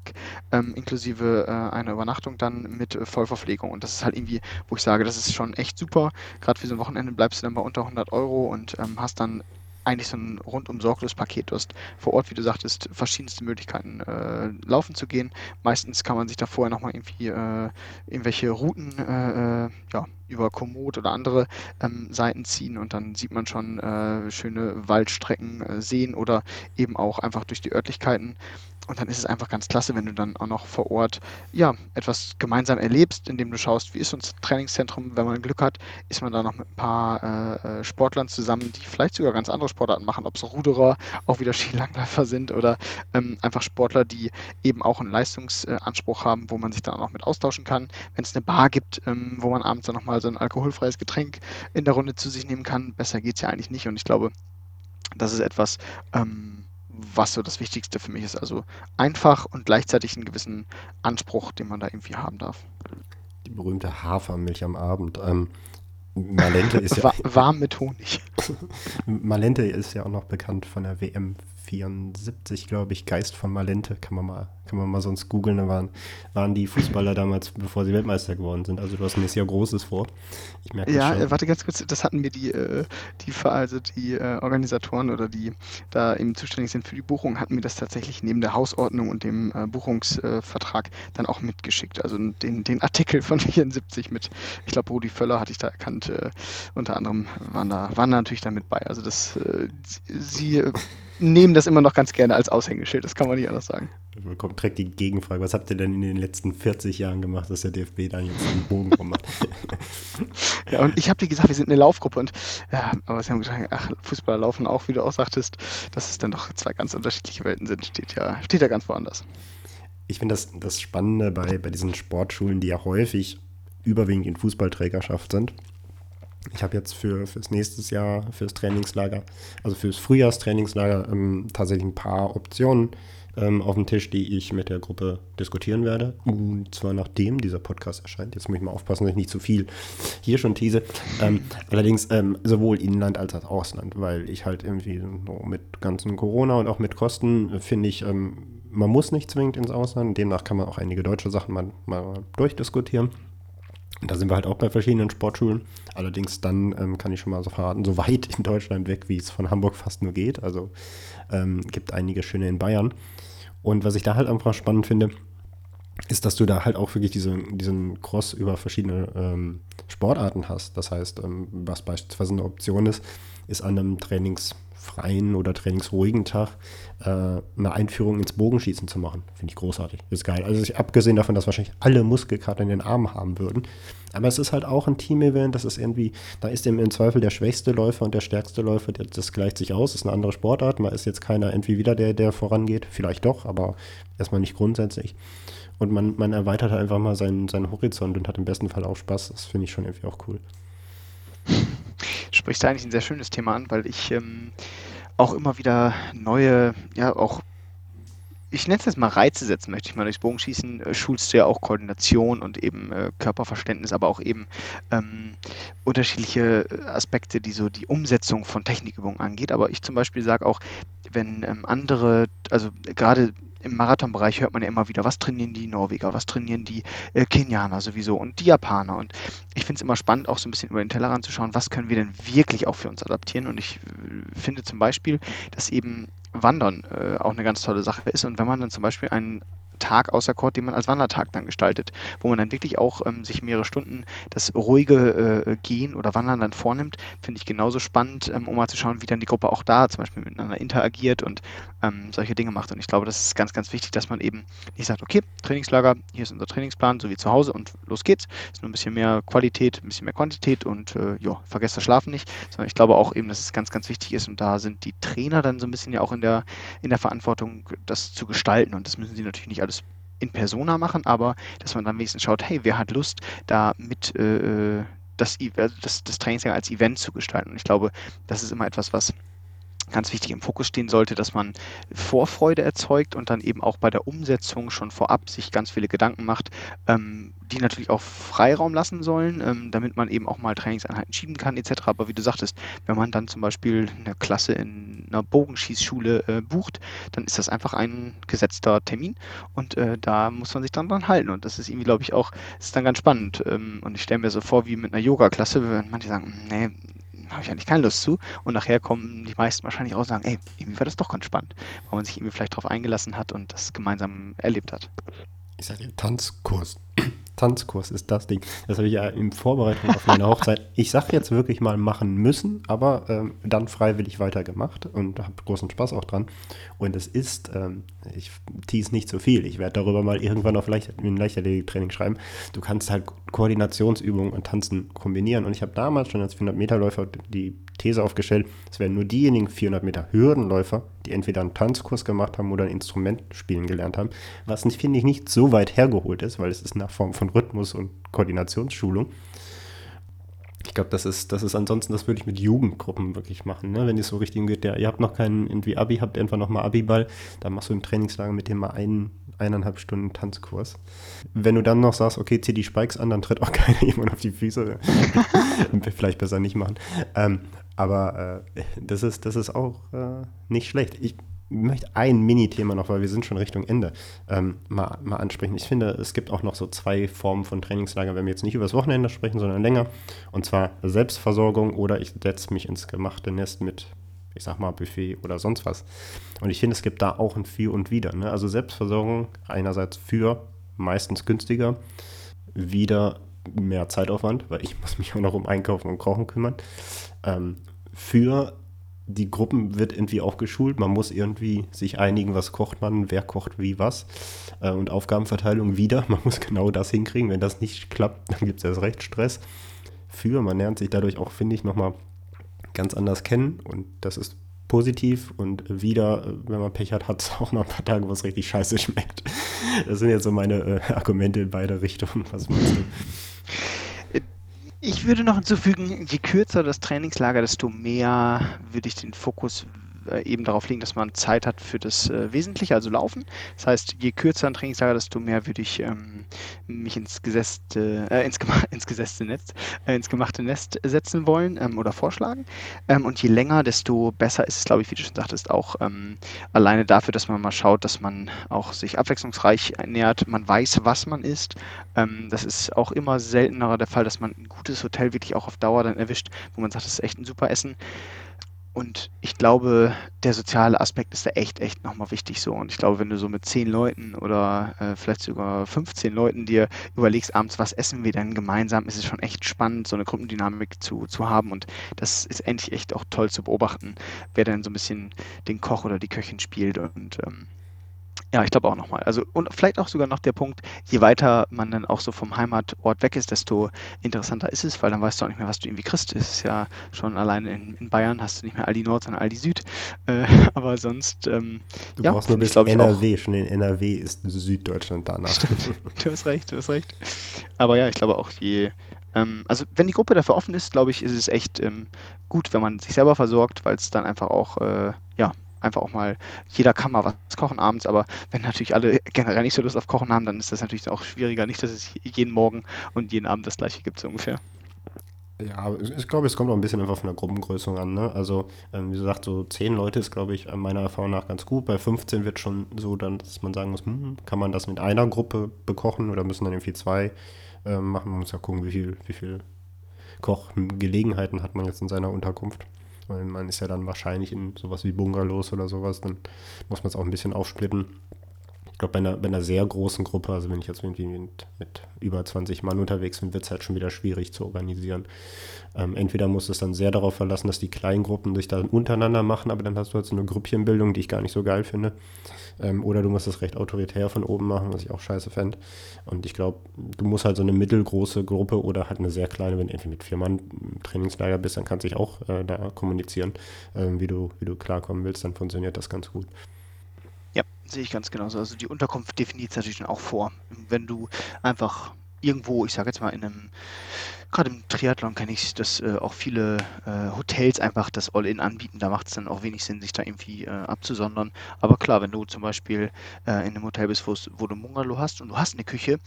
ähm, inklusive äh, einer Übernachtung dann mit äh, Vollverpflegung. Und das ist halt irgendwie, wo ich sage, das ist schon echt super. Gerade für so ein Wochenende bleibst du dann bei unter 100 Euro und ähm, hast dann eigentlich so ein rundum sorglos Paket. Du hast vor Ort, wie du sagtest, verschiedenste Möglichkeiten äh, laufen zu gehen. Meistens kann man sich da vorher nochmal irgendwie äh, irgendwelche Routen äh, äh, ja, über Komoot oder andere ähm, Seiten ziehen und dann sieht man schon äh, schöne Waldstrecken, äh, Seen oder eben auch einfach durch die Örtlichkeiten und dann ist es einfach ganz klasse, wenn du dann auch noch vor Ort ja, etwas gemeinsam erlebst, indem du schaust, wie ist unser Trainingszentrum. Wenn man Glück hat, ist man da noch mit ein paar äh, äh Sportlern zusammen, die vielleicht sogar ganz andere Sportarten machen, ob es Ruderer, auch wieder Skilangläufer sind oder ähm, einfach Sportler, die eben auch einen Leistungsanspruch haben, wo man sich dann auch noch mit austauschen kann. Wenn es eine Bar gibt, ähm, wo man abends dann nochmal so ein alkoholfreies Getränk in der Runde zu sich nehmen kann, besser geht es ja eigentlich nicht. Und ich glaube, das ist etwas, ähm, was so das Wichtigste für mich ist. Also einfach und gleichzeitig einen gewissen Anspruch, den man da irgendwie haben darf. Die berühmte Hafermilch am Abend. Ähm, Malente ist ja. Warm mit Honig. Malente ist ja auch noch bekannt von der WM 74, glaube ich, Geist von Malente, kann man mal, kann man mal sonst googeln, da waren, waren die Fußballer damals, bevor sie Weltmeister geworden sind. Also du hast mir sehr Großes vor. Ich merke ja, äh, warte ganz kurz, das hatten mir die, äh, die, also die äh, Organisatoren oder die da eben zuständig sind für die Buchung, hatten mir das tatsächlich neben der Hausordnung und dem Buchungsvertrag dann auch mitgeschickt. Also den, den Artikel von 74 mit, ich glaube, Rudi Völler hatte ich da erkannt, unter anderem waren da, waren da natürlich damit bei. Also das, sie nehmen das immer noch ganz gerne als Aushängeschild, das kann man nicht anders sagen. Kommt direkt die Gegenfrage. Was habt ihr denn in den letzten 40 Jahren gemacht, dass der DFB da jetzt einen Bogen rum macht? ja, und ich habe dir gesagt, wir sind eine Laufgruppe und ja, aber sie haben gesagt, ach, Fußballer laufen auch, wie du auch sagtest, dass es dann doch zwei ganz unterschiedliche Welten sind, steht ja, steht ja ganz woanders. Ich finde das, das Spannende bei, bei diesen Sportschulen, die ja häufig überwiegend in Fußballträgerschaft sind, ich habe jetzt für fürs nächstes Jahr, fürs Trainingslager, also fürs Frühjahrstrainingslager ähm, tatsächlich ein paar Optionen ähm, auf dem Tisch, die ich mit der Gruppe diskutieren werde. Und zwar nachdem dieser Podcast erscheint. Jetzt muss ich mal aufpassen, dass ich nicht zu viel hier schon tease. Ähm, allerdings ähm, sowohl Inland als auch Ausland, weil ich halt irgendwie so mit ganzen Corona und auch mit Kosten finde ich, ähm, man muss nicht zwingend ins Ausland. Demnach kann man auch einige deutsche Sachen mal, mal durchdiskutieren. Da sind wir halt auch bei verschiedenen Sportschulen. Allerdings dann ähm, kann ich schon mal so verraten, so weit in Deutschland weg, wie es von Hamburg fast nur geht. Also ähm, gibt einige schöne in Bayern. Und was ich da halt einfach spannend finde, ist, dass du da halt auch wirklich diese, diesen Cross über verschiedene ähm, Sportarten hast. Das heißt, ähm, was beispielsweise eine Option ist, ist an einem trainingsfreien oder trainingsruhigen Tag äh, eine Einführung ins Bogenschießen zu machen. Finde ich großartig. Ist geil. Also ich, abgesehen davon, dass wahrscheinlich alle Muskelkater in den Armen haben würden. Aber es ist halt auch ein Team-Event, das ist irgendwie, da ist im, Zweifel der schwächste Läufer und der stärkste Läufer, der, das gleicht sich aus, ist eine andere Sportart. Man ist jetzt keiner irgendwie wieder der, der vorangeht. Vielleicht doch, aber erstmal nicht grundsätzlich. Und man, man erweitert halt einfach mal seinen, seinen Horizont und hat im besten Fall auch Spaß. Das finde ich schon irgendwie auch cool. Sprichst eigentlich ein sehr schönes Thema an, weil ich ähm, auch immer wieder neue, ja, auch ich nenne es jetzt mal Reize setzen, möchte ich mal durchs Bogenschießen, äh, schulst du ja auch Koordination und eben äh, Körperverständnis, aber auch eben ähm, unterschiedliche äh, Aspekte, die so die Umsetzung von Technikübungen angeht. Aber ich zum Beispiel sage auch, wenn ähm, andere, also gerade im Marathonbereich hört man ja immer wieder, was trainieren die Norweger, was trainieren die äh, Kenianer sowieso und die Japaner. Und ich finde es immer spannend, auch so ein bisschen über den Tellerrand zu schauen, was können wir denn wirklich auch für uns adaptieren. Und ich äh, finde zum Beispiel, dass eben Wandern äh, auch eine ganz tolle Sache ist. Und wenn man dann zum Beispiel einen Tag außer Court, den man als Wandertag dann gestaltet, wo man dann wirklich auch ähm, sich mehrere Stunden das ruhige äh, Gehen oder Wandern dann vornimmt, finde ich genauso spannend, ähm, um mal zu schauen, wie dann die Gruppe auch da zum Beispiel miteinander interagiert und ähm, solche Dinge macht. Und ich glaube, das ist ganz, ganz wichtig, dass man eben nicht sagt, okay, Trainingslager, hier ist unser Trainingsplan, so wie zu Hause und los geht's. Ist nur ein bisschen mehr Qualität, ein bisschen mehr Quantität und äh, ja, vergesst das Schlafen nicht, sondern ich glaube auch eben, dass es ganz, ganz wichtig ist und da sind die Trainer dann so ein bisschen ja auch in der, in der Verantwortung, das zu gestalten und das müssen sie natürlich nicht alles in Persona machen, aber dass man dann wenigstens schaut, hey, wer hat Lust, da mit äh, das, also das, das Trainingsjahr als Event zu gestalten. Und ich glaube, das ist immer etwas, was ganz wichtig im Fokus stehen sollte, dass man Vorfreude erzeugt und dann eben auch bei der Umsetzung schon vorab sich ganz viele Gedanken macht, ähm, die natürlich auch Freiraum lassen sollen, ähm, damit man eben auch mal Trainingseinheiten schieben kann etc. Aber wie du sagtest, wenn man dann zum Beispiel eine Klasse in einer Bogenschießschule äh, bucht, dann ist das einfach ein gesetzter Termin und äh, da muss man sich dann dran halten und das ist irgendwie, glaube ich, auch, ist dann ganz spannend ähm, und ich stelle mir so vor, wie mit einer Yoga-Klasse, wenn manche sagen, nee, habe ich eigentlich keine Lust zu. Und nachher kommen die meisten wahrscheinlich raus und sagen, ey, irgendwie war das doch ganz spannend, weil man sich irgendwie vielleicht darauf eingelassen hat und das gemeinsam erlebt hat. Ich sage Tanzkurs. Tanzkurs ist das Ding. Das habe ich ja in Vorbereitung auf meine Hochzeit, ich sage jetzt wirklich mal machen müssen, aber ähm, dann freiwillig weitergemacht und habe großen Spaß auch dran. Und es ist, ähm, ich tease nicht so viel, ich werde darüber mal irgendwann auf Leicht ein Leichtathletik-Training schreiben. Du kannst halt Koordinationsübungen und Tanzen kombinieren. Und ich habe damals schon als 400-Meter-Läufer die These aufgestellt, es werden nur diejenigen 400 Meter Hürdenläufer, die entweder einen Tanzkurs gemacht haben oder ein Instrument spielen gelernt haben, was, finde ich, nicht so weit hergeholt ist, weil es ist eine Form von Rhythmus- und Koordinationsschulung. Ich glaube, das ist, das ist ansonsten, das würde ich mit Jugendgruppen wirklich machen, ne? wenn es so richtig geht, ja, ihr habt noch keinen irgendwie Abi, habt ihr einfach noch mal Abiball, dann machst du im Trainingslager mit dem mal einen, eineinhalb Stunden Tanzkurs. Wenn du dann noch sagst, okay, zieh die Spikes an, dann tritt auch keiner jemand auf die Füße. Vielleicht besser nicht machen. Ähm, aber äh, das, ist, das ist auch äh, nicht schlecht. Ich möchte ein Mini-Thema noch, weil wir sind schon Richtung Ende, ähm, mal, mal ansprechen. Ich finde, es gibt auch noch so zwei Formen von Trainingslager, wenn wir jetzt nicht über das Wochenende sprechen, sondern länger. Und zwar Selbstversorgung oder ich setze mich ins gemachte Nest mit, ich sag mal, Buffet oder sonst was. Und ich finde, es gibt da auch ein Für und Wider. Ne? Also Selbstversorgung einerseits für meistens günstiger, wieder mehr Zeitaufwand, weil ich muss mich auch noch um Einkaufen und Kochen kümmern. Ähm, für die Gruppen wird irgendwie auch geschult. Man muss irgendwie sich einigen, was kocht man, wer kocht wie was. Äh, und Aufgabenverteilung wieder. Man muss genau das hinkriegen. Wenn das nicht klappt, dann gibt es erst recht Stress. Für, man lernt sich dadurch auch, finde ich, nochmal ganz anders kennen. Und das ist positiv. Und wieder, äh, wenn man Pech hat, hat es auch mal ein paar Tage, wo es richtig scheiße schmeckt. Das sind jetzt so meine äh, Argumente in beide Richtungen. Was meinst du? Ich würde noch hinzufügen, je kürzer das Trainingslager, desto mehr würde ich den Fokus eben darauf legen, dass man Zeit hat für das äh, Wesentliche, also Laufen. Das heißt, je kürzer ein Trainingslager, desto mehr würde ich ähm, mich ins gesetzte, äh, ins, ins gesetzte Netz, äh, ins gemachte Nest setzen wollen ähm, oder vorschlagen. Ähm, und je länger, desto besser ist es, glaube ich, wie du schon sagtest, auch ähm, alleine dafür, dass man mal schaut, dass man auch sich abwechslungsreich ernährt, man weiß, was man isst. Ähm, das ist auch immer seltener der Fall, dass man ein gutes Hotel wirklich auch auf Dauer dann erwischt, wo man sagt, das ist echt ein super Essen. Und ich glaube, der soziale Aspekt ist da echt, echt nochmal wichtig so. Und ich glaube, wenn du so mit zehn Leuten oder äh, vielleicht sogar 15 Leuten dir überlegst, abends, was essen wir denn gemeinsam, ist es schon echt spannend, so eine Gruppendynamik zu, zu haben. Und das ist endlich echt auch toll zu beobachten, wer dann so ein bisschen den Koch oder die Köchin spielt. Und ähm, ja, ich glaube auch nochmal. Also und vielleicht auch sogar noch der Punkt, je weiter man dann auch so vom Heimatort weg ist, desto interessanter ist es, weil dann weißt du auch nicht mehr, was du irgendwie kriegst. Es ist ja schon alleine in, in, Bayern hast du nicht mehr Aldi Nord, sondern Aldi Süd. Äh, aber sonst, ähm, du ja, brauchst nur bis ich, NRW. Auch, schon in NRW ist Süddeutschland danach. Stimmt. Du hast recht, du hast recht. Aber ja, ich glaube auch, je Ähm, also wenn die Gruppe dafür offen ist, glaube ich, ist es echt ähm, gut, wenn man sich selber versorgt, weil es dann einfach auch, äh, ja, einfach auch mal, jeder kann mal was kochen abends, aber wenn natürlich alle generell nicht so Lust auf Kochen haben, dann ist das natürlich auch schwieriger. Nicht, dass es jeden Morgen und jeden Abend das gleiche gibt, so ungefähr. Ja, ich glaube, es kommt auch ein bisschen einfach von der Gruppengröße an. Ne? Also, ähm, wie gesagt, so zehn Leute ist, glaube ich, meiner Erfahrung nach ganz gut. Bei 15 wird schon so, dann, dass man sagen muss, hm, kann man das mit einer Gruppe bekochen oder müssen dann irgendwie zwei äh, machen? Man muss ja gucken, wie viel, wie viel Kochgelegenheiten hat man jetzt in seiner Unterkunft. Weil man ist ja dann wahrscheinlich in sowas wie Bungalows oder sowas, dann muss man es auch ein bisschen aufsplitten. Ich glaube, bei einer, bei einer sehr großen Gruppe, also wenn ich jetzt irgendwie mit, mit über 20 Mann unterwegs bin, wird es halt schon wieder schwierig zu organisieren. Ähm, entweder muss es dann sehr darauf verlassen, dass die kleinen Gruppen sich dann untereinander machen, aber dann hast du halt so eine Grüppchenbildung, die ich gar nicht so geil finde. Ähm, oder du musst das recht autoritär von oben machen, was ich auch scheiße fände. Und ich glaube, du musst halt so eine mittelgroße Gruppe oder halt eine sehr kleine, wenn du irgendwie mit vier Mann im Trainingslager bist, dann kannst du dich auch äh, da kommunizieren, äh, wie, du, wie du klarkommen willst, dann funktioniert das ganz gut. Sehe ich ganz genauso. Also die Unterkunft definiert es natürlich auch vor. Wenn du einfach irgendwo, ich sage jetzt mal in einem, gerade im Triathlon kenne ich, dass äh, auch viele äh, Hotels einfach das All-In anbieten. Da macht es dann auch wenig Sinn, sich da irgendwie äh, abzusondern. Aber klar, wenn du zum Beispiel äh, in einem Hotel bist, wo du ein hast und du hast eine Küche,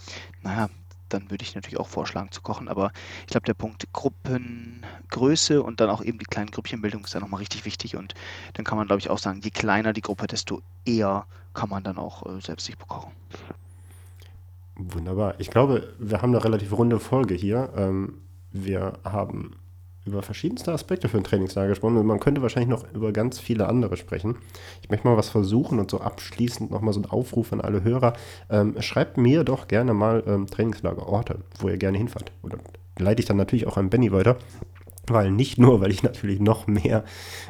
naja, dann würde ich natürlich auch vorschlagen zu kochen. Aber ich glaube, der Punkt Gruppengröße und dann auch eben die kleinen Grüppchenbildung ist dann nochmal richtig wichtig. Und dann kann man, glaube ich, auch sagen, je kleiner die Gruppe, desto eher kann man dann auch äh, selbst sich bekochen. Wunderbar. Ich glaube, wir haben eine relativ runde Folge hier. Ähm, wir haben über verschiedenste Aspekte für ein Trainingslager gesprochen und man könnte wahrscheinlich noch über ganz viele andere sprechen. Ich möchte mal was versuchen und so abschließend nochmal so einen Aufruf an alle Hörer. Ähm, schreibt mir doch gerne mal ähm, Trainingslagerorte, wo ihr gerne hinfahrt. Oder leite ich dann natürlich auch an Benny weiter. Weil nicht nur, weil ich natürlich noch mehr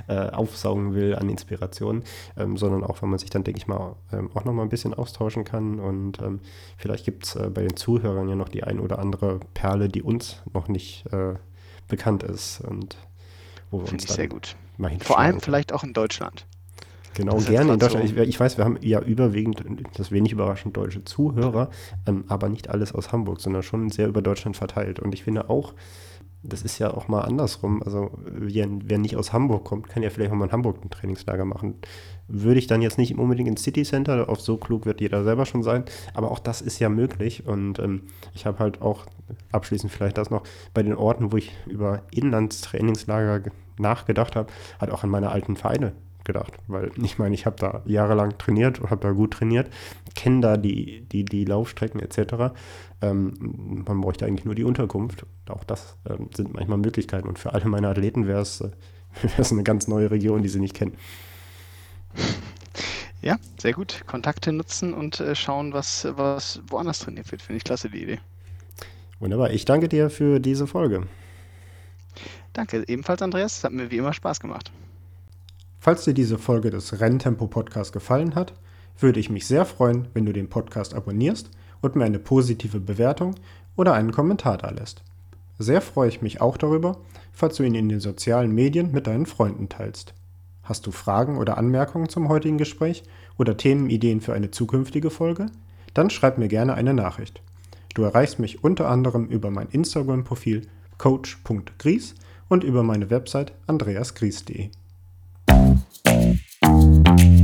äh, aufsaugen will an Inspirationen, ähm, sondern auch, weil man sich dann, denke ich mal, ähm, auch noch mal ein bisschen austauschen kann. Und ähm, vielleicht gibt es äh, bei den Zuhörern ja noch die ein oder andere Perle, die uns noch nicht äh, bekannt ist und wo wir uns dann sehr gut. Mal Vor allem kann. vielleicht auch in Deutschland. Genau, das gerne in Deutschland. So ich, ich, weiß, wir haben ja überwiegend, das ist wenig überraschend, deutsche Zuhörer, ähm, aber nicht alles aus Hamburg, sondern schon sehr über Deutschland verteilt. Und ich finde auch, das ist ja auch mal andersrum. Also, wer, wer nicht aus Hamburg kommt, kann ja vielleicht auch mal in Hamburg ein Trainingslager machen. Würde ich dann jetzt nicht unbedingt ins City Center, auf so klug wird jeder selber schon sein, aber auch das ist ja möglich. Und ähm, ich habe halt auch, abschließend vielleicht das noch, bei den Orten, wo ich über Inlandstrainingslager nachgedacht habe, halt auch an meine alten Vereine gedacht. Weil ich meine, ich habe da jahrelang trainiert und habe da gut trainiert, kenne da die, die, die Laufstrecken etc. Ähm, man bräuchte eigentlich nur die Unterkunft. Auch das ähm, sind manchmal Möglichkeiten. Und für alle meine Athleten wäre es äh, eine ganz neue Region, die sie nicht kennen. Ja, sehr gut. Kontakte nutzen und äh, schauen, was, was woanders trainiert wird. Finde ich klasse, die Idee. Wunderbar. Ich danke dir für diese Folge. Danke ebenfalls, Andreas. Es hat mir wie immer Spaß gemacht. Falls dir diese Folge des Renntempo Podcasts gefallen hat, würde ich mich sehr freuen, wenn du den Podcast abonnierst und mir eine positive Bewertung oder einen Kommentar da lässt. Sehr freue ich mich auch darüber, falls du ihn in den sozialen Medien mit deinen Freunden teilst. Hast du Fragen oder Anmerkungen zum heutigen Gespräch oder Themenideen für eine zukünftige Folge? Dann schreib mir gerne eine Nachricht. Du erreichst mich unter anderem über mein Instagram-Profil coach.gries und über meine Website andreasgries.de. you